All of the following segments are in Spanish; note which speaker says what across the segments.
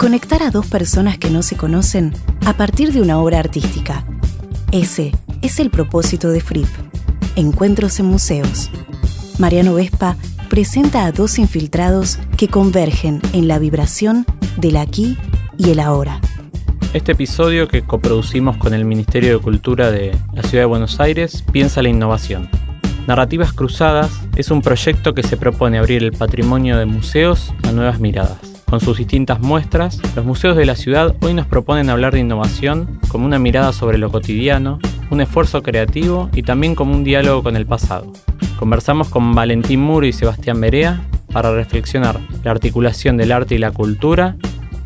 Speaker 1: Conectar a dos personas que no se conocen a partir de una obra artística. Ese es el propósito de FRIP. Encuentros en museos. Mariano Vespa presenta a dos infiltrados que convergen en la vibración del aquí y el ahora.
Speaker 2: Este episodio que coproducimos con el Ministerio de Cultura de la Ciudad de Buenos Aires piensa la innovación. Narrativas Cruzadas es un proyecto que se propone abrir el patrimonio de museos a nuevas miradas. Con sus distintas muestras, los museos de la ciudad hoy nos proponen hablar de innovación como una mirada sobre lo cotidiano, un esfuerzo creativo y también como un diálogo con el pasado. Conversamos con Valentín Muro y Sebastián Berea para reflexionar la articulación del arte y la cultura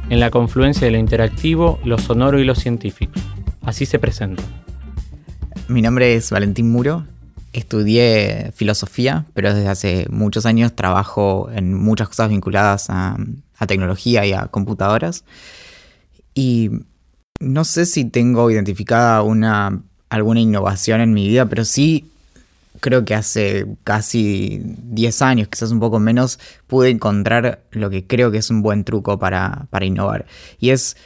Speaker 2: en la confluencia de lo interactivo, lo sonoro y lo científico. Así se presenta.
Speaker 3: Mi nombre es Valentín Muro, estudié filosofía, pero desde hace muchos años trabajo en muchas cosas vinculadas a, tecnología y a computadoras. Y no sé si tengo identificada una, alguna innovación en mi vida, pero sí creo que hace casi 10 años, quizás un poco menos, pude encontrar lo que creo que es un buen truco para, para innovar. Y es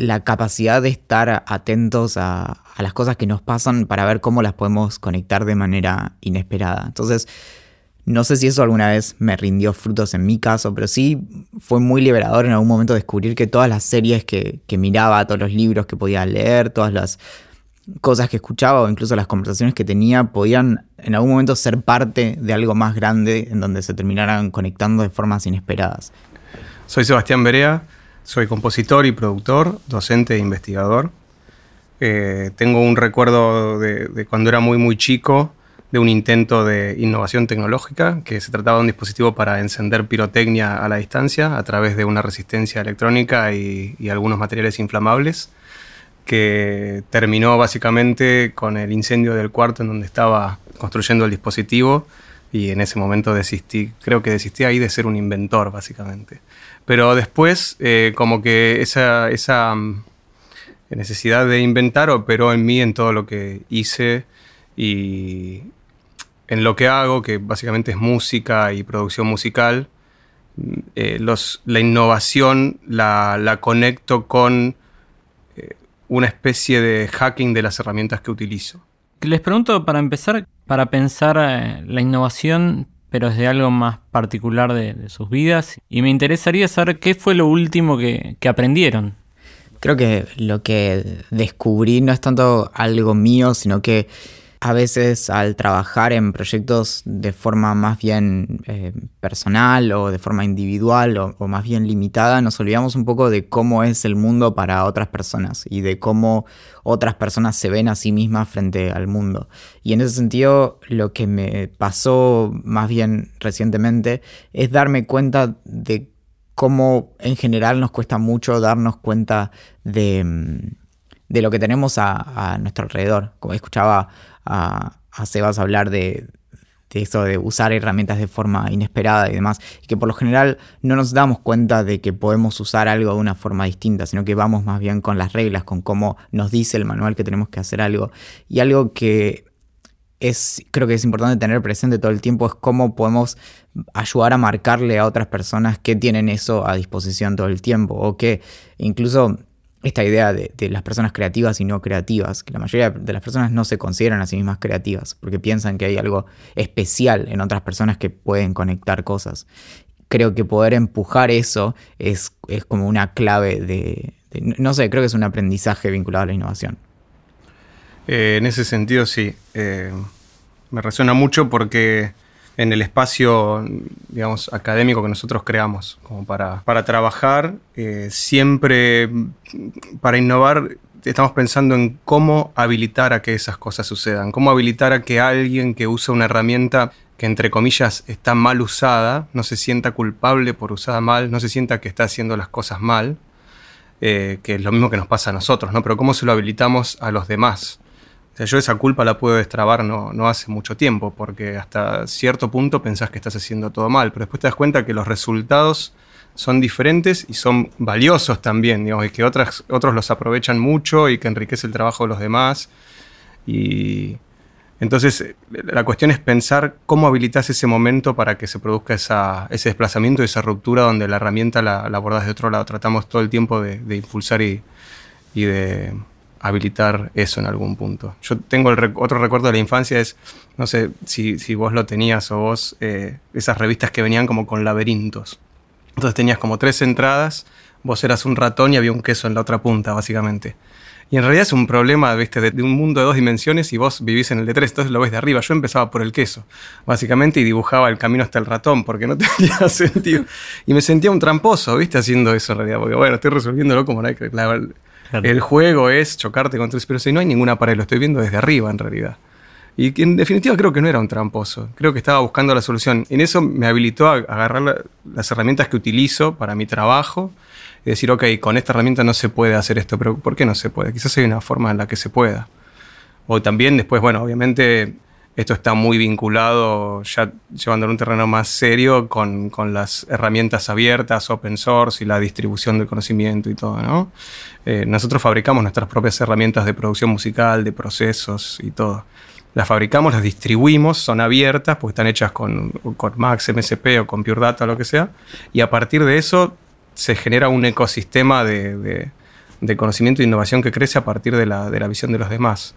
Speaker 3: la capacidad de estar atentos a, las cosas que nos pasan para ver cómo las podemos conectar de manera inesperada. Entonces, no sé si eso alguna vez me rindió frutos en mi caso, pero sí fue muy liberador en algún momento descubrir que todas las series que, miraba, todos los libros que podía leer, todas las cosas que escuchaba o incluso las conversaciones que tenía podían en algún momento ser parte de algo más grande en donde se terminaran conectando de formas inesperadas.
Speaker 4: Soy Sebastián Berea, soy compositor y productor, docente e investigador. Eh, tengo un recuerdo de, cuando era muy muy chico de un intento de innovación tecnológica, que se trataba de un dispositivo para encender pirotecnia a la distancia a través de una resistencia electrónica y, algunos materiales inflamables, que terminó básicamente con el incendio del cuarto en donde estaba construyendo el dispositivo y en ese momento desistí, creo que desistí ahí de ser un inventor básicamente. Pero después, eh, como que esa, esa mm, necesidad de inventar operó en mí en todo lo que hice y en lo que hago, que básicamente es música y producción musical. Eh, los, la innovación la, la conecto con eh, una especie de hacking de las herramientas que utilizo.
Speaker 2: Les pregunto para empezar, para pensar la innovación, pero es de algo más particular de, sus vidas. Y me interesaría saber qué fue lo último que, que aprendieron.
Speaker 3: Creo que lo que descubrí no es tanto algo mío, sino que a veces al trabajar en proyectos de forma más bien eh, personal o de forma individual o, más bien limitada, nos olvidamos un poco de cómo es el mundo para otras personas y de cómo otras personas se ven a sí mismas frente al mundo. Y en ese sentido, lo que me pasó más bien recientemente es darme cuenta de cómo en general nos cuesta mucho darnos cuenta de, mm, lo que tenemos a nuestro alrededor. Como escuchaba a, Sebas hablar de, de eso de usar herramientas de forma inesperada y demás, y que por lo general no nos damos cuenta de que podemos usar algo de una forma distinta, sino que vamos más bien con las reglas, con cómo nos dice el manual que tenemos que hacer algo. Y algo que es, creo que es importante tener presente todo el tiempo es cómo podemos ayudar a marcarle a otras personas que tienen eso a disposición todo el tiempo, o que incluso esta idea de, las personas creativas y no creativas, que la mayoría de las personas no se consideran a sí mismas creativas, porque piensan que hay algo especial en otras personas que pueden conectar cosas. Creo que poder empujar eso es, es como una clave de, no sé, creo que es un aprendizaje vinculado a la innovación.
Speaker 4: Eh, en ese sentido, sí. Eh, me resuena mucho porque en el espacio, digamos, académico que nosotros creamos, como para, para trabajar, eh, siempre para innovar estamos pensando en cómo habilitar a que esas cosas sucedan, cómo habilitar a que alguien que usa una herramienta que entre comillas está mal usada, no se sienta culpable por usarla mal, no se sienta que está haciendo las cosas mal, eh, que es lo mismo que nos pasa a nosotros, ¿no? Pero cómo se lo habilitamos a los demás yo esa culpa la puedo destrabar no, hace mucho tiempo, porque hasta cierto punto pensás que estás haciendo todo mal, pero después te das cuenta que los resultados son diferentes y son valiosos también, digamos, y que otras, otros los aprovechan mucho y que enriquece el trabajo de los demás. Y Entonces, eh, la cuestión es pensar cómo habilitas ese momento para que se produzca ese desplazamiento, esa ruptura donde la herramienta la, abordas de otro lado. Tratamos todo el tiempo de, impulsar y, de habilitar eso en algún punto. Yo tengo el otro recuerdo de la infancia, es, no sé si, vos lo tenías o vos, eh, esas revistas que venían como con laberintos. Entonces tenías como tres entradas, vos eras un ratón y había un queso en la otra punta, básicamente. Y en realidad es un problema, viste, de, un mundo de dos dimensiones y vos vivís en el de tres, entonces lo ves de arriba. Yo empezaba por el queso, básicamente, y dibujaba el camino hasta el ratón, porque no tenía sentido. Y me sentía un tramposo, viste, haciendo eso en realidad, porque bueno, estoy resolviéndolo como la, el juego es chocarte contra el pero si no hay ninguna pared, lo estoy viendo desde arriba en realidad. Y en definitiva creo que no era un tramposo, creo que estaba buscando la solución. En eso me habilitó a agarrar las herramientas que utilizo para mi trabajo y decir, ok, con esta herramienta no se puede hacer esto, pero ¿por qué no se puede? Quizás hay una forma en la que se pueda. O también después, bueno, obviamente esto está muy vinculado, ya llevándolo a un terreno más serio, con, las herramientas abiertas, open source y la distribución del conocimiento y todo. Eh, nosotros fabricamos nuestras propias herramientas de producción musical, de procesos y todo. Las fabricamos, las distribuimos, son abiertas porque están hechas con, con Max, MSP o con Pure Data lo que sea. Y a partir de eso se genera un ecosistema de, conocimiento e innovación que crece a partir de la, visión de los demás.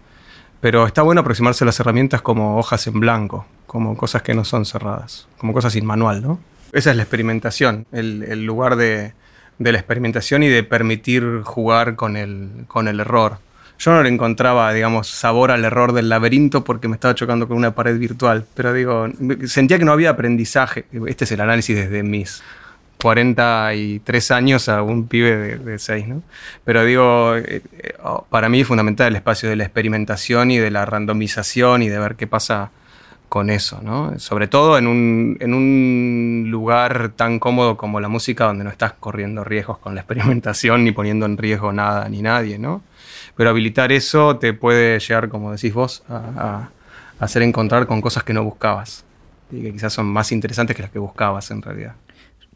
Speaker 4: Pero está bueno aproximarse a las herramientas como hojas en blanco, como cosas que no son cerradas, como cosas sin manual, ¿no? Esa es la experimentación, el, lugar de, la experimentación y de permitir jugar con el, con el error. Yo no le encontraba, digamos, sabor al error del laberinto porque me estaba chocando con una pared virtual, pero digo, sentía que no había aprendizaje. Este es el análisis desde mis 43 años a un pibe de, 6, ¿no? Pero digo, eh, eh, para mí es fundamental el espacio de la experimentación y de la randomización y de ver qué pasa con eso, ¿no? Sobre todo en un, en un lugar tan cómodo como la música, donde no estás corriendo riesgos con la experimentación ni poniendo en riesgo nada ni nadie, ¿no? Pero habilitar eso te puede llegar, como decís vos, a, a hacer encontrar con cosas que no buscabas y que quizás son más interesantes que las que buscabas en realidad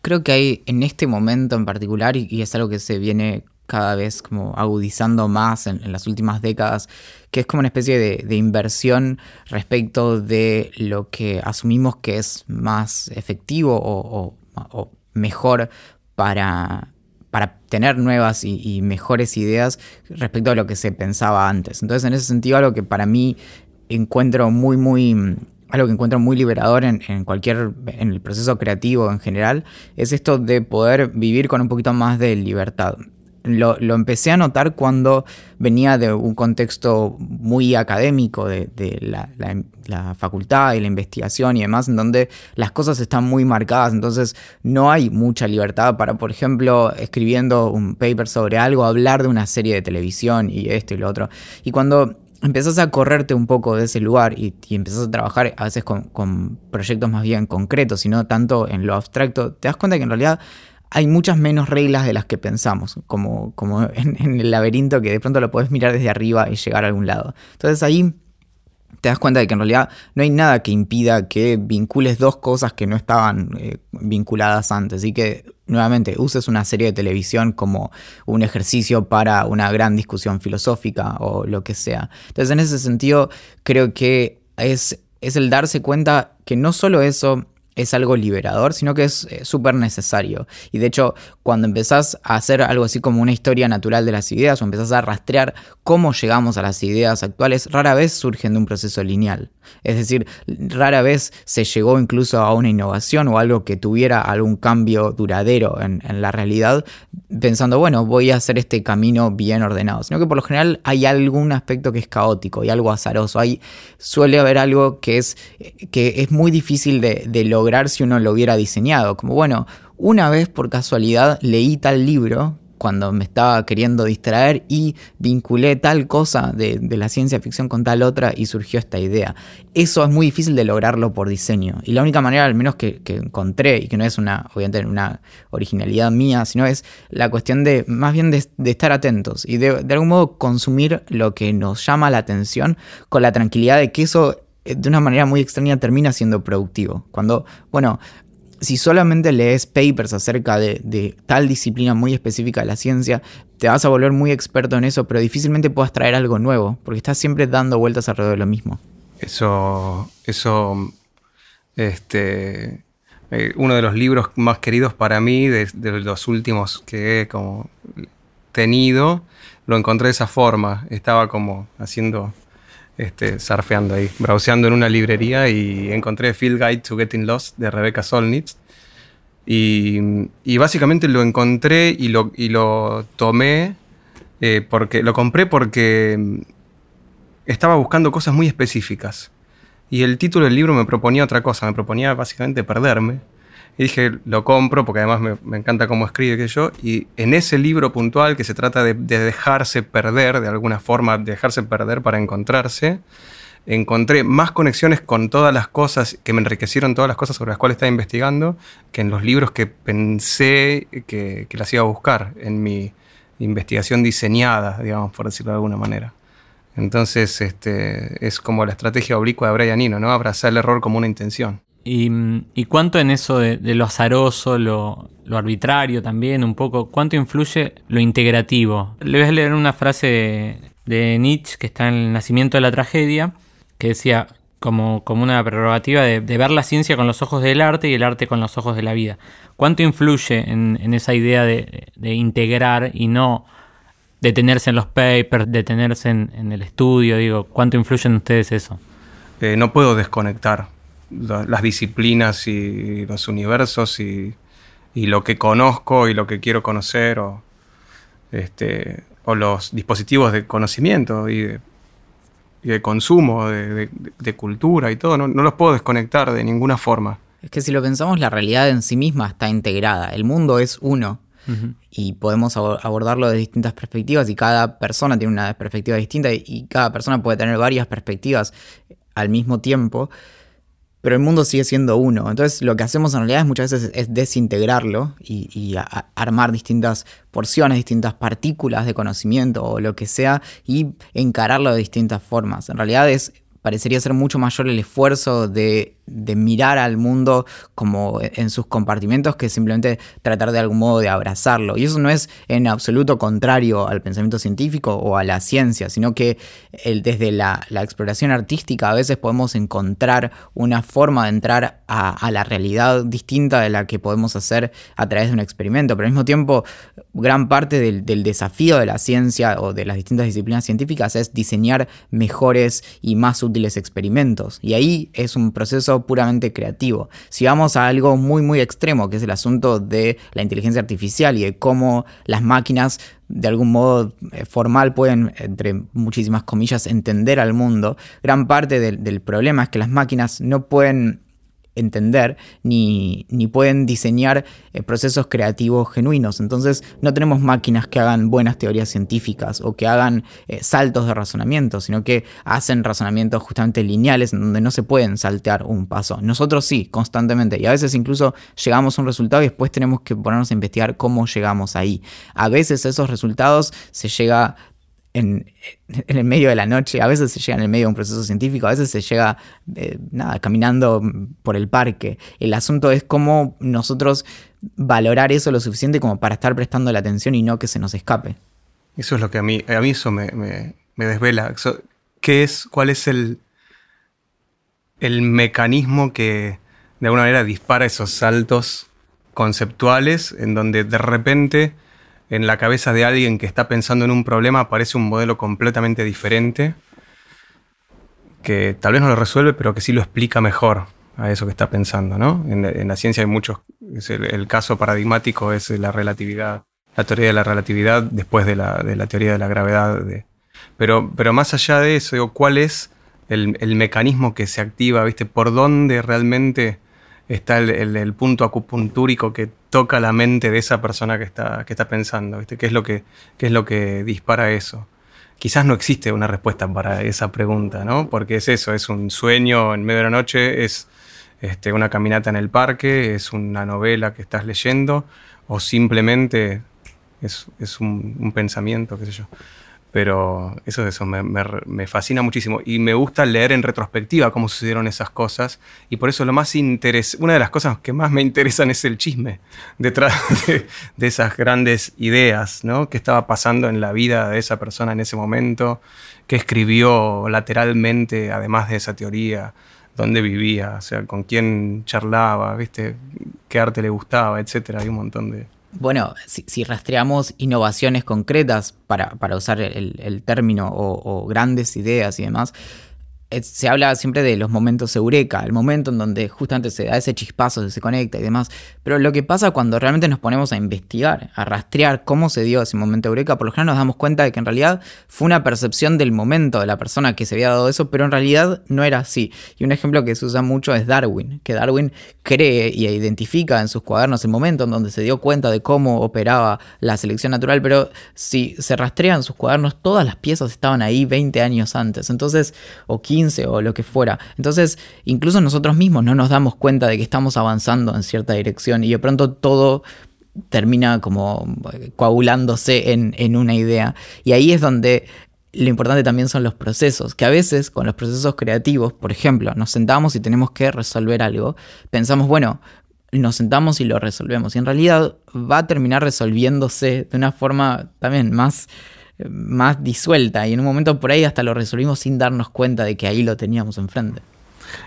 Speaker 3: creo que hay en este momento en particular, y, es algo que se viene cada vez como agudizando más en, las últimas décadas, que es como una especie de, inversión respecto de lo que asumimos que es más efectivo o, mejor para, para tener nuevas y, mejores ideas respecto a lo que se pensaba antes. Entonces, en ese sentido, algo que para mí encuentro muy, muy algo que encuentro muy liberador en, cualquier, en el proceso creativo en general, es esto de poder vivir con un poquito más de libertad. Lo, empecé a notar cuando venía de un contexto muy académico de, la, facultad y la investigación y demás, en donde las cosas están muy marcadas, entonces no hay mucha libertad para, por ejemplo, escribiendo un paper sobre algo, hablar de una serie de televisión y esto y lo otro. Y cuando empezás a correrte un poco de ese lugar y, y empezás a trabajar a veces con, proyectos más bien concretos y no tanto en lo abstracto, te das cuenta que en realidad hay muchas menos reglas de las que pensamos, como, como en, el laberinto que de pronto lo puedes mirar desde arriba y llegar a algún lado. Entonces ahí te das cuenta de que en realidad no hay nada que impida que vincules dos cosas que no estaban eh, vinculadas antes y que nuevamente uses una serie de televisión como un ejercicio para una gran discusión filosófica o lo que sea. Entonces en ese sentido creo que es, es el darse cuenta que no solo eso es algo liberador, sino que es eh, súper necesario. Y de hecho, cuando empezás a hacer algo así como una historia natural de las ideas o empezás a rastrear cómo llegamos a las ideas actuales, rara vez surgen de un proceso lineal. Es decir, rara vez se llegó incluso a una innovación o algo que tuviera algún cambio duradero en, la realidad, pensando, bueno, voy a hacer este camino bien ordenado, sino que por lo general hay algún aspecto que es caótico y algo azaroso. Hay, suele haber algo que es, que es muy difícil de, de lograr si uno lo hubiera diseñado, como bueno, una vez por casualidad leí tal libro cuando me estaba queriendo distraer y vinculé tal cosa de, la ciencia ficción con tal otra y surgió esta idea. Eso es muy difícil de lograrlo por diseño. Y la única manera, al menos que, encontré, y que no es una, obviamente, una originalidad mía, sino es la cuestión de, más bien de, estar atentos y de, de algún modo consumir lo que nos llama la atención con la tranquilidad de que eso eh, de una manera muy extraña termina siendo productivo. Cuando, bueno, si solamente lees papers acerca de, tal disciplina muy específica de la ciencia, te vas a volver muy experto en eso, pero difícilmente puedas traer algo nuevo, porque estás siempre dando vueltas alrededor de lo mismo.
Speaker 4: Eso, eso, este, eh, uno de los libros más queridos para mí, de, los últimos que he como tenido, lo encontré de esa forma. Estaba como haciendo, este, surfeando ahí, browseando en una librería y encontré Field Guide to Getting Lost de Rebecca Solnitz. Y, básicamente lo encontré y lo, y lo tomé eh, porque lo compré porque estaba buscando cosas muy específicas. Y el título del libro me proponía otra cosa, me proponía básicamente perderme. Y dije, lo compro porque además me, encanta cómo escribe que yo. Y en ese libro puntual que se trata de, dejarse perder, de alguna forma, dejarse perder para encontrarse, encontré más conexiones con todas las cosas, que me enriquecieron todas las cosas sobre las cuales estaba investigando, que en los libros que pensé que, las iba a buscar en mi investigación diseñada, digamos, por decirlo de alguna manera. Entonces, este, es como la estrategia oblicua de Brian Eno, ¿no? Abrazar el error como una intención.
Speaker 2: ¿Y, cuánto en eso de, lo azaroso, lo, arbitrario también, un poco, cuánto influye lo integrativo? Le voy a leer una frase de, Nietzsche que está en el nacimiento de la tragedia, que decía, como, como una prerrogativa de, ver la ciencia con los ojos del arte y el arte con los ojos de la vida. ¿Cuánto influye en, esa idea de, integrar y no detenerse en los papers, detenerse en, el estudio, digo, ¿cuánto influye en ustedes eso?
Speaker 4: Eh, no puedo desconectar las disciplinas y los universos y, lo que conozco y lo que quiero conocer o, este, o los dispositivos de conocimiento y de, consumo, de, cultura y todo, no, no los puedo desconectar de ninguna forma.
Speaker 3: Es que si lo pensamos, la realidad en sí misma está integrada. El mundo es uno y podemos abordarlo de distintas perspectivas y cada persona tiene una perspectiva distinta y cada persona puede tener varias perspectivas al mismo tiempo, pero el mundo sigue siendo uno. Entonces lo que hacemos en realidad es muchas veces es desintegrarlo y, armar distintas porciones, distintas partículas de conocimiento o lo que sea y encararlo de distintas formas. En realidad es parecería ser mucho mayor el esfuerzo de de mirar al mundo como en sus compartimentos que simplemente tratar de algún modo de abrazarlo. Y eso no es en absoluto contrario al pensamiento científico o a la ciencia, sino que desde la, exploración artística a veces podemos encontrar una forma de entrar a, la realidad distinta de la que podemos hacer a través de un experimento. Pero al mismo tiempo, gran parte del desafío de la ciencia o de las distintas disciplinas científicas es diseñar mejores y más útiles experimentos. Y ahí es un proceso puramente creativo. Si vamos a algo muy muy extremo, que es el asunto de la inteligencia artificial y de cómo las máquinas de algún modo eh, formal pueden, entre muchísimas comillas, entender al mundo, gran parte del problema es que las máquinas no pueden entender ni, pueden diseñar eh, procesos creativos genuinos. Entonces no tenemos máquinas que hagan buenas teorías científicas o que hagan eh, saltos de razonamiento, sino que hacen razonamientos justamente lineales en donde no se pueden saltear un paso. Nosotros sí, constantemente. Y a veces incluso llegamos a un resultado y después tenemos que ponernos a investigar cómo llegamos ahí. A veces esos resultados se llega en, el medio de la noche, a veces se llega en el medio de un proceso científico, a veces se llega, eh, nada, caminando por el parque. El asunto es cómo nosotros valorar eso lo suficiente como para estar prestando la atención y no que se nos escape.
Speaker 4: Eso es lo que a mí, a mí eso me, desvela. ¿Qué es, cuál es el, el mecanismo que de alguna manera dispara esos saltos conceptuales en donde de repente en la cabeza de alguien que está pensando en un problema aparece un modelo completamente diferente, que tal vez no lo resuelve, pero que sí lo explica mejor a eso que está pensando. ¿no? En, la ciencia hay muchos, el, caso paradigmático es la relatividad, la teoría de la relatividad después de la, teoría de la gravedad. pero, pero más allá de eso, ¿cuál es el, el, mecanismo que se activa? ¿viste? ¿Por dónde realmente está el, punto acupuntúrico que toca la mente de esa persona que está, que está pensando, ¿viste? ¿Qué es, lo que, es lo que dispara eso? Quizás no existe una respuesta para esa pregunta, ¿no? Porque es eso, es un sueño en medio de la noche, es este, una caminata en el parque, es una novela que estás leyendo, o simplemente es, un, pensamiento, qué sé yo. Pero eso, eso me, fascina muchísimo. Y me gusta leer en retrospectiva cómo sucedieron esas cosas. Y por eso lo más una de las cosas que más me interesan es el chisme detrás de, de, esas grandes ideas, ¿no? ¿Qué estaba pasando en la vida de esa persona en ese momento? ¿Qué escribió lateralmente, además de esa teoría? ¿Dónde vivía? O sea, con quién charlaba, ¿viste? ¿Qué arte le gustaba? Etcétera. Hay un montón de
Speaker 3: bueno, si, rastreamos innovaciones concretas, para, usar el, término, o, grandes ideas y demás, se habla siempre de los momentos eureka, el momento en donde justamente se da ese chispazo, se conecta y demás. Pero lo que pasa cuando realmente nos ponemos a investigar, a rastrear cómo se dio ese momento eureka, por lo general nos damos cuenta de que en realidad fue una percepción del momento de la persona que se había dado eso, pero en realidad no era así. Y un ejemplo que se usa mucho es Darwin, que Darwin cree y identifica en sus cuadernos el momento en donde se dio cuenta de cómo operaba la selección natural, pero si se rastrean sus cuadernos, todas las piezas estaban ahí 20 años antes. Entonces, o 15 o lo que fuera. Entonces, incluso nosotros mismos no nos damos cuenta de que estamos avanzando en cierta dirección y de pronto todo termina como coagulándose en, en una idea. Y ahí es donde lo importante también son los procesos, que a veces con los procesos creativos, por ejemplo, nos sentamos y tenemos que resolver algo, pensamos, bueno, nos sentamos y lo resolvemos, y en realidad va a terminar resolviéndose de una forma también más más disuelta y en un momento por ahí hasta lo resolvimos sin darnos cuenta de que ahí lo teníamos enfrente.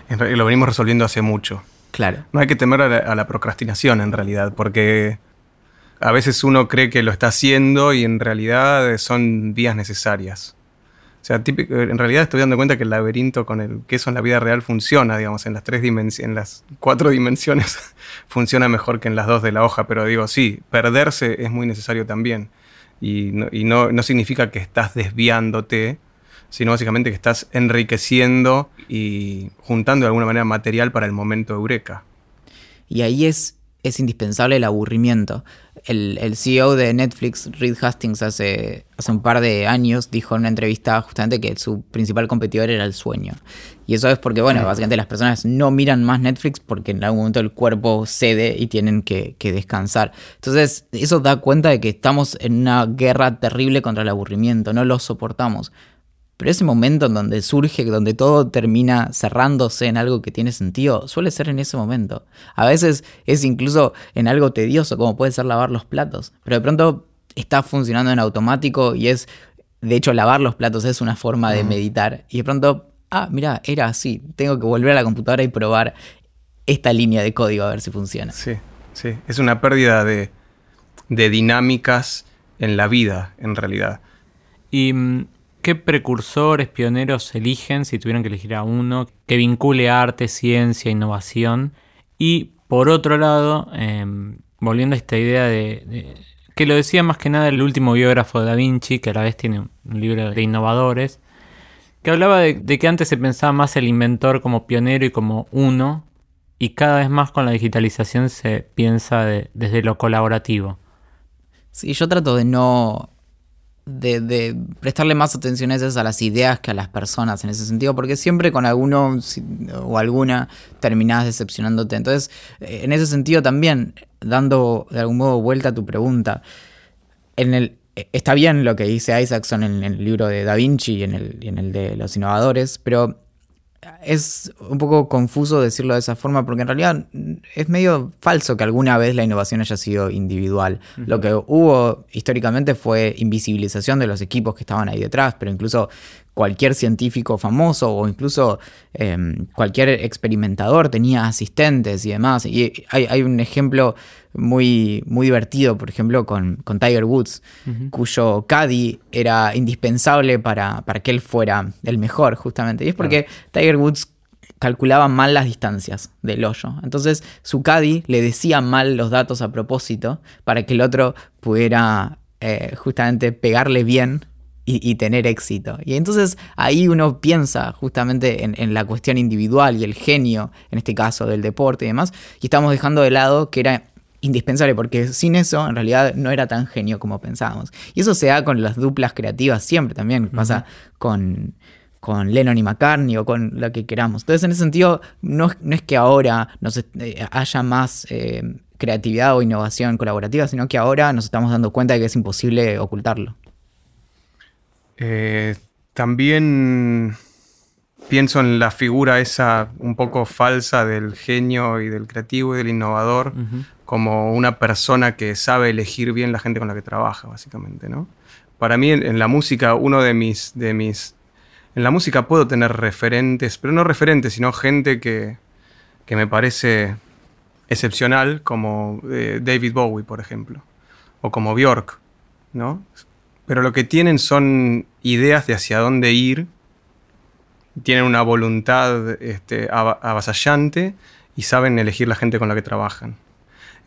Speaker 4: Lo venimos resolviendo hace mucho.
Speaker 3: Claro.
Speaker 4: No hay que temer a la, procrastinación en realidad, porque a veces uno cree que lo está haciendo y en realidad son vías necesarias. O sea, en realidad estoy dando cuenta que el laberinto con el queso en la vida real funciona, digamos, en las tres dimensiones, en las cuatro dimensiones funciona mejor que en las dos de la hoja, pero digo, sí, perderse es muy necesario también y, no, significa que estás desviándote, sino básicamente que estás enriqueciendo y juntando de alguna manera material para el momento eureka.
Speaker 3: Y ahí es, es indispensable el aburrimiento. El, el, CEO de Netflix, Reed Hastings, hace, hace un par de años dijo en una entrevista justamente que su principal competidor era el sueño. Y eso es porque, bueno, básicamente las personas no miran más Netflix porque en algún momento el cuerpo cede y tienen que, descansar. Entonces, eso da cuenta de que estamos en una guerra terrible contra el aburrimiento, no lo soportamos. Pero ese momento en donde surge, donde todo termina cerrándose en algo que tiene sentido, suele ser en ese momento. A veces es incluso en algo tedioso, como puede ser lavar los platos. Pero de pronto está funcionando en automático y es, de hecho, lavar los platos es una forma de meditar. Y de pronto ah, mira, era así, tengo que volver a la computadora y probar esta línea de código a ver si funciona.
Speaker 4: Sí, sí, es una pérdida de, dinámicas en la vida, en realidad.
Speaker 2: ¿Y mm, qué precursores, pioneros eligen, si tuvieran que elegir a uno, que vincule arte, ciencia, innovación? Y por otro lado, em, volviendo a esta idea de, que lo decía más que nada el último biógrafo de Da Vinci, que a la vez tiene un libro de innovadores, que hablaba de, que antes se pensaba más el inventor como pionero y como uno, y cada vez más con la digitalización se piensa desde lo colaborativo.
Speaker 3: Sí, yo trato de no. De, prestarle más atención a esas a las ideas que a las personas en ese sentido, porque siempre con alguno o alguna terminás decepcionándote. Entonces, en ese sentido también, dando de algún modo vuelta a tu pregunta, en el, eh, está bien lo que dice Isaacson en el libro de Da Vinci y en el, en el de los innovadores, pero es un poco confuso decirlo de esa forma porque en realidad es medio falso que alguna vez la innovación haya sido individual. Lo que hubo históricamente fue invisibilización de los equipos que estaban ahí detrás, pero incluso cualquier científico famoso o incluso em, cualquier experimentador tenía asistentes y demás. Y hay, un ejemplo muy, muy divertido, por ejemplo, con, Tiger Woods, cuyo caddy era indispensable para, para, que él fuera el mejor, justamente. Y es porque Tiger Woods calculaba mal las distancias del hoyo. Entonces su caddy le decía mal los datos a propósito para que el otro pudiera eh, justamente pegarle bien y, tener éxito. Y entonces ahí uno piensa justamente en, la cuestión individual y el genio, en este caso del deporte y demás, y estamos dejando de lado que era indispensable, porque sin eso en realidad no era tan genio como pensábamos. Y eso se da con las duplas creativas siempre también, pasa con, con Lennon y McCartney o con lo que queramos. Entonces en ese sentido no, es que ahora nos, eh, haya más... Eh, creatividad o innovación colaborativa, sino que ahora nos estamos dando cuenta de que es imposible ocultarlo.
Speaker 4: Eh, también pienso en la figura esa un poco falsa del genio y del creativo y del innovador como una persona que sabe elegir bien la gente con la que trabaja, básicamente, ¿no? Para mí en, la música, uno de mis, de mis... En la música puedo tener referentes, pero no referentes, sino gente que, que me parece excepcional, como eh, David Bowie, por ejemplo, o como Björk, ¿no? Pero lo que tienen son ideas de hacia dónde ir tienen una voluntad este, avasallante y saben elegir la gente con la que trabajan.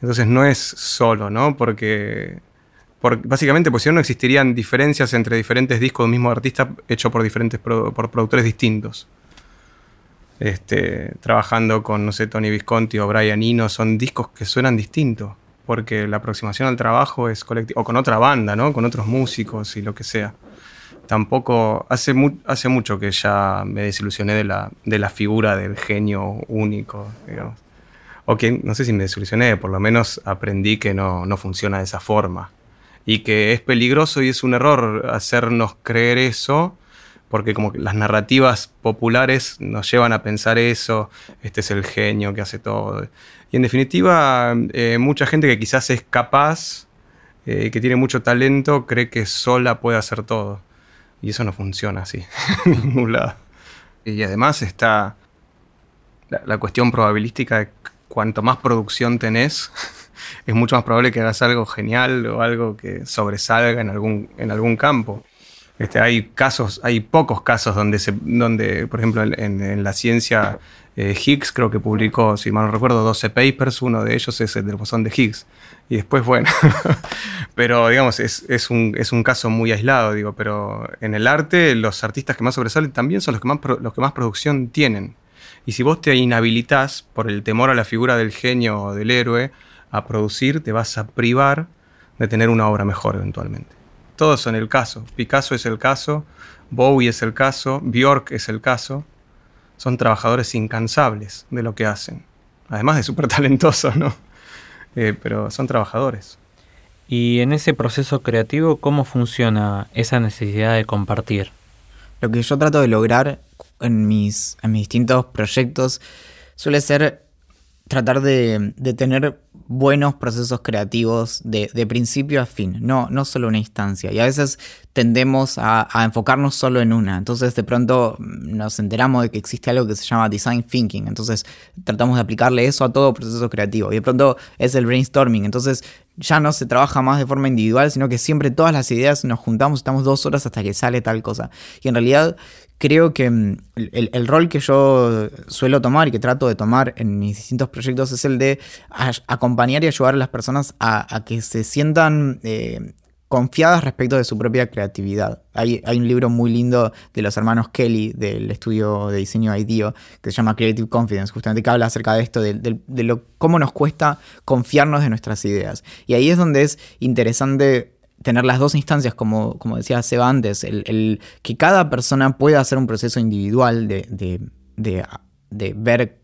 Speaker 4: Entonces no es solo, ¿no? Porque, básicamente, pues si no, no existirían diferencias entre diferentes discos de un mismo artista hecho por diferentes por productores distintos. Este, trabajando con, no sé, Tony Visconti o Brian Eno, son discos que suenan distintos, porque la aproximación al trabajo es colectiva, o con otra banda, ¿no? Con otros músicos y lo que sea tampoco, hace, hace mucho que ya me desilusioné de la, de la figura del genio único, digamos. O que, no sé si me desilusioné, por lo menos aprendí que no, no funciona de esa forma. Y que es peligroso y es un error hacernos creer eso, porque como las narrativas populares nos llevan a pensar eso, este es el genio que hace todo. Y en definitiva, eh, mucha gente que quizás es capaz, eh, que tiene mucho talento, cree que sola puede hacer todo. Y eso no funciona así, en ningún lado. Y además está la, cuestión probabilística de cuanto más producción tenés, es mucho más probable que hagas algo genial o algo que sobresalga en algún, en algún campo. Este, hay casos, hay pocos casos donde, se, donde por ejemplo, en, la ciencia eh, Higgs creo que publicó, si mal no recuerdo, 12 papers, uno de ellos es el del bosón de Higgs. Y después, bueno, pero digamos, es, un, es, un, caso muy aislado, digo, pero en el arte los artistas que más sobresalen también son los que más, los que más producción tienen. Y si vos te inhabilitas por el temor a la figura del genio o del héroe a producir, te vas a privar de tener una obra mejor eventualmente. Todos son el caso. Picasso es el caso, Bowie es el caso, Bjork es el caso. Son trabajadores incansables de lo que hacen. Además de súper talentosos, ¿no? Eh, pero son trabajadores.
Speaker 2: Y en ese proceso creativo, ¿cómo funciona esa necesidad de compartir?
Speaker 3: Lo que yo trato de lograr en mis, en mis distintos proyectos suele ser tratar de, tener buenos procesos creativos de, principio a fin, no, no solo una instancia. Y a veces tendemos a, enfocarnos solo en una. Entonces de pronto nos enteramos de que existe algo que se llama design thinking. Entonces tratamos de aplicarle eso a todo proceso creativo. Y de pronto es el brainstorming. Entonces ya no se trabaja más de forma individual, sino que siempre todas las ideas nos juntamos, estamos dos horas hasta que sale tal cosa. Y en realidad creo que mm, el, rol que yo suelo tomar y que trato de tomar en mis distintos proyectos es el de acompañar y ayudar a las personas a, que se sientan eh, confiadas respecto de su propia creatividad. Hay, un libro muy lindo de los hermanos Kelly del estudio de diseño IDEO que se llama Creative Confidence, justamente que habla acerca de esto, de, lo, cómo nos cuesta confiarnos de nuestras ideas. Y ahí es donde es interesante tener las dos instancias, como, como decía Seba antes, el, que cada persona pueda hacer un proceso individual de, de, ver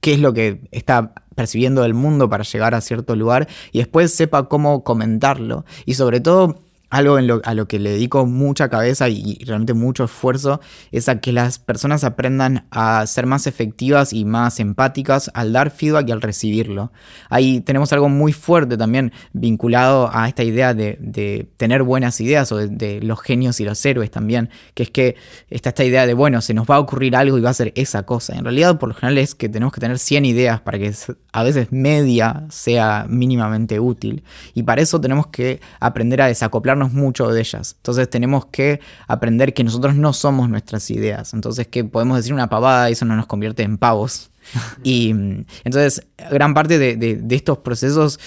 Speaker 3: qué es lo que está percibiendo del mundo para llegar a cierto lugar y después sepa cómo comentarlo. Y sobre todo algo a lo que le dedico mucha cabeza y, realmente mucho esfuerzo es a que las personas aprendan a ser más efectivas y más empáticas al dar feedback y al recibirlo. Ahí tenemos algo muy fuerte también vinculado a esta idea de, tener buenas ideas o de, los genios y los héroes también, que es que está esta idea de, bueno, se nos va a ocurrir algo y va a ser esa cosa. En realidad, por lo general es que tenemos que tener 100 ideas para que a veces media sea mínimamente útil. Y para eso tenemos que aprender a desacoplar mucho de ellas. Entonces tenemos que aprender que nosotros no somos nuestras ideas. Entonces que podemos decir una pavada y eso no nos convierte en pavos. y entonces gran parte de, estos procesos...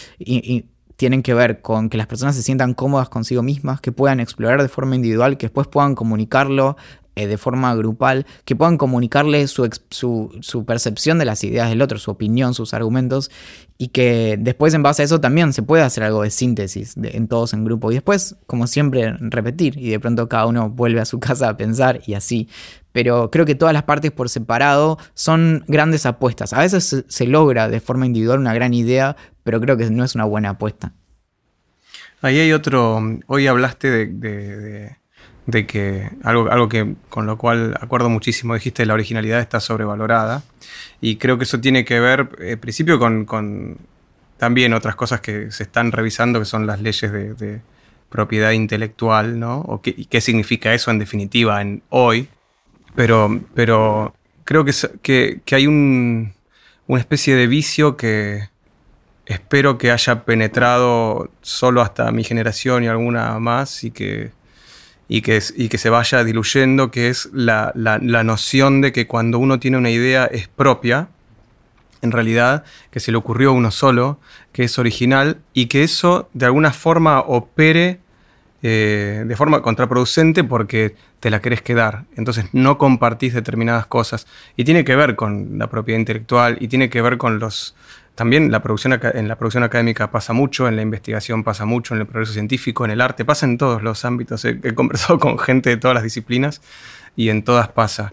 Speaker 3: tienen que ver con que las personas se sientan cómodas consigo mismas, que puedan explorar de forma individual, que después puedan comunicarlo eh, de forma grupal, que puedan comunicarle su, su, percepción de las ideas del otro, su opinión, sus argumentos, y que después en base a eso también se puede hacer algo de síntesis en todos en grupo. Y después, como siempre, repetir, y de pronto cada uno vuelve a su casa a pensar y así. Pero creo que todas las partes por separado son grandes apuestas. A veces se, logra de forma individual una gran idea, pero creo que no es una buena apuesta.
Speaker 4: Ahí hay otro, hoy hablaste de que algo, algo que con lo cual acuerdo muchísimo, dijiste, la originalidad está sobrevalorada. Y creo que eso tiene que ver, en principio, con, también otras cosas que se están revisando, que son las leyes de, propiedad intelectual, ¿no? O qué, y qué significa eso en definitiva en hoy. Pero, pero creo que, que, que hay un, una especie de vicio que espero que haya penetrado solo hasta mi generación y alguna más y que, y que, y que se vaya diluyendo, que es la, la, noción de que cuando uno tiene una idea es propia, en realidad, que se le ocurrió a uno solo, que es original y que eso de alguna forma opere eh, de forma contraproducente porque te la querés quedar. Entonces no compartís determinadas cosas. Y tiene que ver con la propiedad intelectual y tiene que ver con los... También la producción, en la producción académica pasa mucho, en la investigación pasa mucho, en el progreso científico, en el arte, pasa en todos los ámbitos. He, conversado con gente de todas las disciplinas y en todas pasa.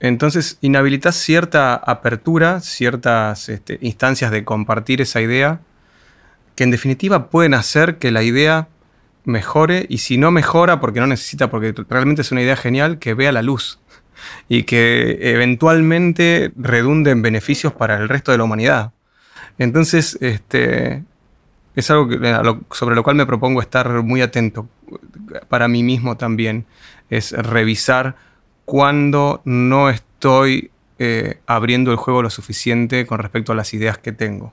Speaker 4: Entonces inhabilitas cierta apertura, ciertas este, instancias de compartir esa idea, que en definitiva pueden hacer que la idea mejore y si no mejora porque no necesita, porque realmente es una idea genial, que vea la luz y que eventualmente redunde en beneficios para el resto de la humanidad. Entonces, este, es algo sobre lo cual me propongo estar muy atento para mí mismo también, es revisar cuando no estoy eh, abriendo el juego lo suficiente con respecto a las ideas que tengo.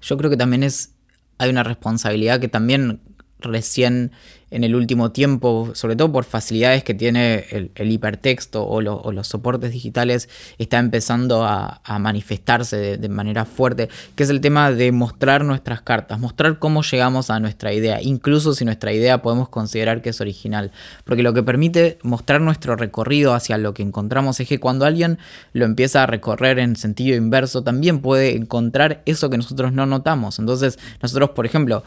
Speaker 3: Yo creo que también es, hay una responsabilidad que también recién en el último tiempo, sobre todo por facilidades que tiene el, hipertexto o, los soportes digitales, está empezando a, manifestarse de, manera fuerte, que es el tema de mostrar nuestras cartas, mostrar cómo llegamos a nuestra idea, incluso si nuestra idea podemos considerar que es original, porque lo que permite mostrar nuestro recorrido hacia lo que encontramos es que cuando alguien lo empieza a recorrer en sentido inverso, también puede encontrar eso que nosotros no notamos. Entonces, nosotros, por ejemplo,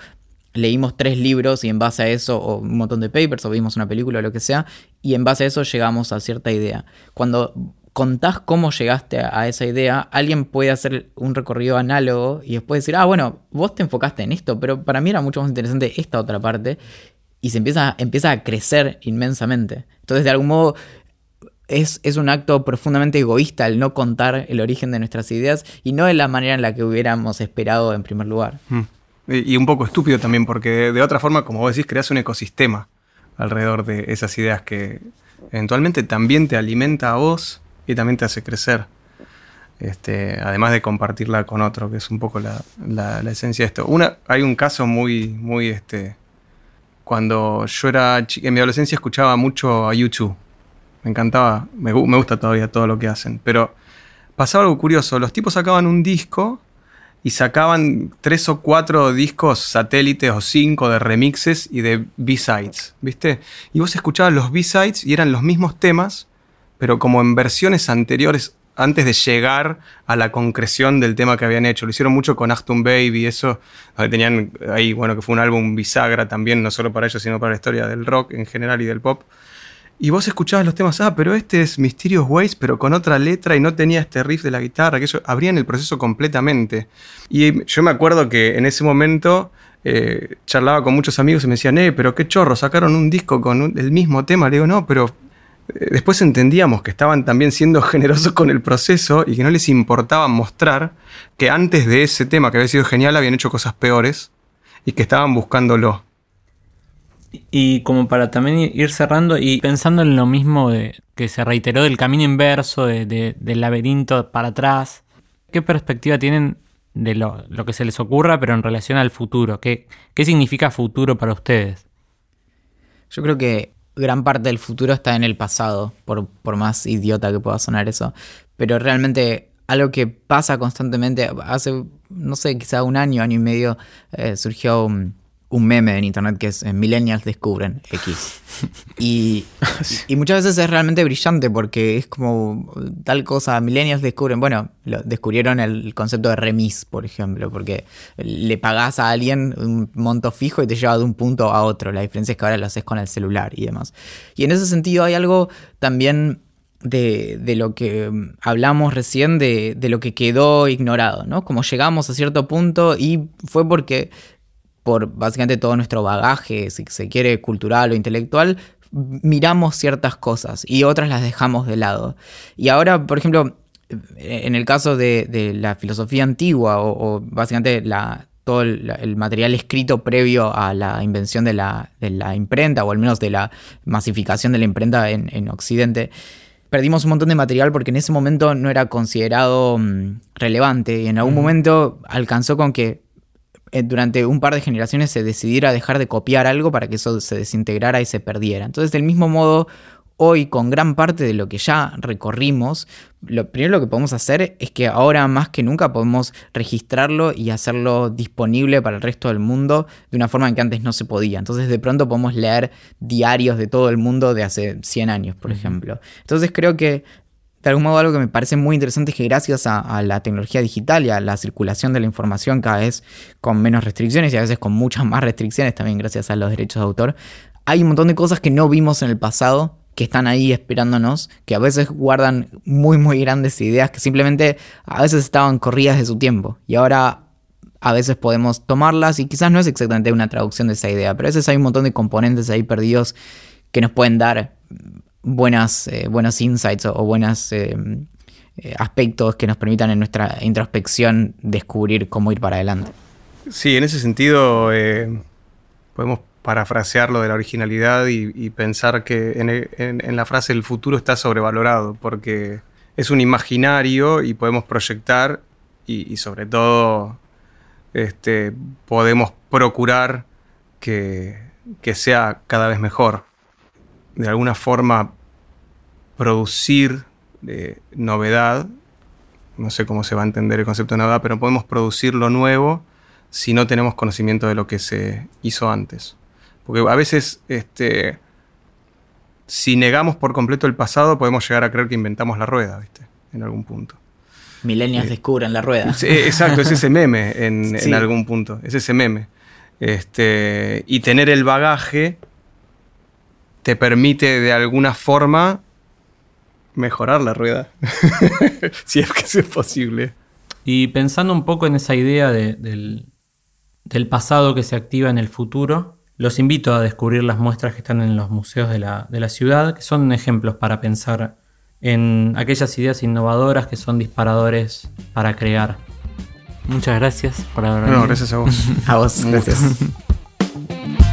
Speaker 3: leímos tres libros y en base a eso, o un montón de papers, o vimos una película o lo que sea, y en base a eso llegamos a cierta idea. Cuando contás cómo llegaste a esa idea, alguien puede hacer un recorrido análogo y después decir, ah, bueno, vos te enfocaste en esto, pero para mí era mucho más interesante esta otra parte, y se empieza, empieza a crecer inmensamente. Entonces, de algún modo, es, es, un acto profundamente egoísta el no contar el origen de nuestras ideas y no de la manera en la que hubiéramos esperado en primer lugar.
Speaker 4: Y un poco estúpido también, porque de, otra forma, como vos decís, creas un ecosistema alrededor de esas ideas que eventualmente también te alimenta a vos y también te hace crecer. Este, además de compartirla con otro, que es un poco la, esencia de esto. Una, hay un caso muy, muy, este, cuando yo era en mi adolescencia escuchaba mucho a YouTube. Me encantaba, me, me gusta todavía todo lo que hacen, pero pasaba algo curioso. Los tipos sacaban un disco y sacaban tres o cuatro discos satélites o cinco de remixes y de B-sides, ¿viste? Y vos escuchabas los B-sides y eran los mismos temas, pero como en versiones anteriores, antes de llegar a la concreción del tema que habían hecho. Lo hicieron mucho con Aston Baby, eso, tenían ahí, bueno, que fue un álbum bisagra también, no solo para ellos, sino para la historia del rock en general y del pop. Y vos escuchabas los temas, ah, pero este es Mysterious Ways, pero con otra letra y no tenía este riff de la guitarra, que eso abrían el proceso completamente. Y yo me acuerdo que en ese momento eh, charlaba con muchos amigos y me decían, eh, pero qué chorro, sacaron un disco con el mismo tema. Le digo, no, pero eh, después entendíamos que estaban también siendo generosos con el proceso y que no les importaba mostrar que antes de ese tema que había sido genial habían hecho cosas peores y que estaban buscándolo.
Speaker 2: Y como para también ir cerrando y pensando en lo mismo de, que se reiteró del camino inverso, del laberinto para atrás, ¿qué perspectiva tienen de lo, que se les ocurra, pero en relación al futuro? ¿Qué, ¿Qué significa futuro para ustedes?
Speaker 3: Yo creo que gran parte del futuro está en el pasado, por, más idiota que pueda sonar eso. Pero realmente algo que pasa constantemente, hace, no sé, quizá un año, año y medio, eh, surgió un meme en internet que es Millennials descubren X. Y, y, muchas veces es realmente brillante porque es como tal cosa, Millennials descubren, bueno, descubrieron el concepto de remis, por ejemplo, porque le pagás a alguien un monto fijo y te lleva de un punto a otro. La diferencia es que ahora lo haces con el celular y demás. Y en ese sentido hay algo también de, de, lo que hablamos recién, de, de, lo que quedó ignorado, ¿no? Como llegamos a cierto punto y fue porque por básicamente todo nuestro bagaje, si se quiere, cultural o intelectual, miramos ciertas cosas y otras las dejamos de lado. Y ahora, por ejemplo, en el caso de, la filosofía antigua o, básicamente la, todo el, material escrito previo a la invención de la, imprenta o al menos de la masificación de la imprenta en, Occidente, perdimos un montón de material porque en ese momento no era considerado mm, relevante y en algún momento alcanzó con que durante un par de generaciones se decidiera dejar de copiar algo para que eso se desintegrara y se perdiera. Entonces, del mismo modo, hoy con gran parte de lo que ya recorrimos, lo primero lo que podemos hacer es que ahora más que nunca podemos registrarlo y hacerlo disponible para el resto del mundo de una forma en que antes no se podía. Entonces de pronto podemos leer diarios de todo el mundo de hace 100 años, por ejemplo. Entonces creo que de algún modo algo que me parece muy interesante es que gracias a, la tecnología digital y a la circulación de la información cada vez con menos restricciones y a veces con muchas más restricciones también gracias a los derechos de autor, hay un montón de cosas que no vimos en el pasado que están ahí esperándonos, que a veces guardan muy muy grandes ideas que simplemente a veces estaban corridas de su tiempo y ahora a veces podemos tomarlas y quizás no es exactamente una traducción de esa idea, pero a veces hay un montón de componentes ahí perdidos que nos pueden dar buenas, eh, buenos insights o, buenos eh, eh, aspectos que nos permitan en nuestra introspección descubrir cómo ir para adelante.
Speaker 4: Sí, en ese sentido podemos parafrasear lo de la originalidad y, pensar que en, la frase el futuro está sobrevalorado, porque es un imaginario y podemos proyectar y, sobre todo este, podemos procurar que, sea cada vez mejor. De alguna forma producir eh, novedad, no sé cómo se va a entender el concepto de novedad, pero podemos producir lo nuevo si no tenemos conocimiento de lo que se hizo antes. Porque a veces, este, si negamos por completo el pasado, podemos llegar a creer que inventamos la rueda, ¿viste? En algún punto.
Speaker 3: Milenios eh, descubren la rueda.
Speaker 4: exacto, es ese meme en, algún punto. Es ese meme. Este, y tener el bagaje te permite de alguna forma mejorar la rueda. si es que es posible.
Speaker 2: Y pensando un poco en esa idea del, del pasado que se activa en el futuro, los invito a descubrir las muestras que están en los museos de la, ciudad, que son ejemplos para pensar en aquellas ideas innovadoras que son disparadores para crear. Muchas gracias por haber venido.
Speaker 4: No, gracias a vos.
Speaker 3: a vos, gracias.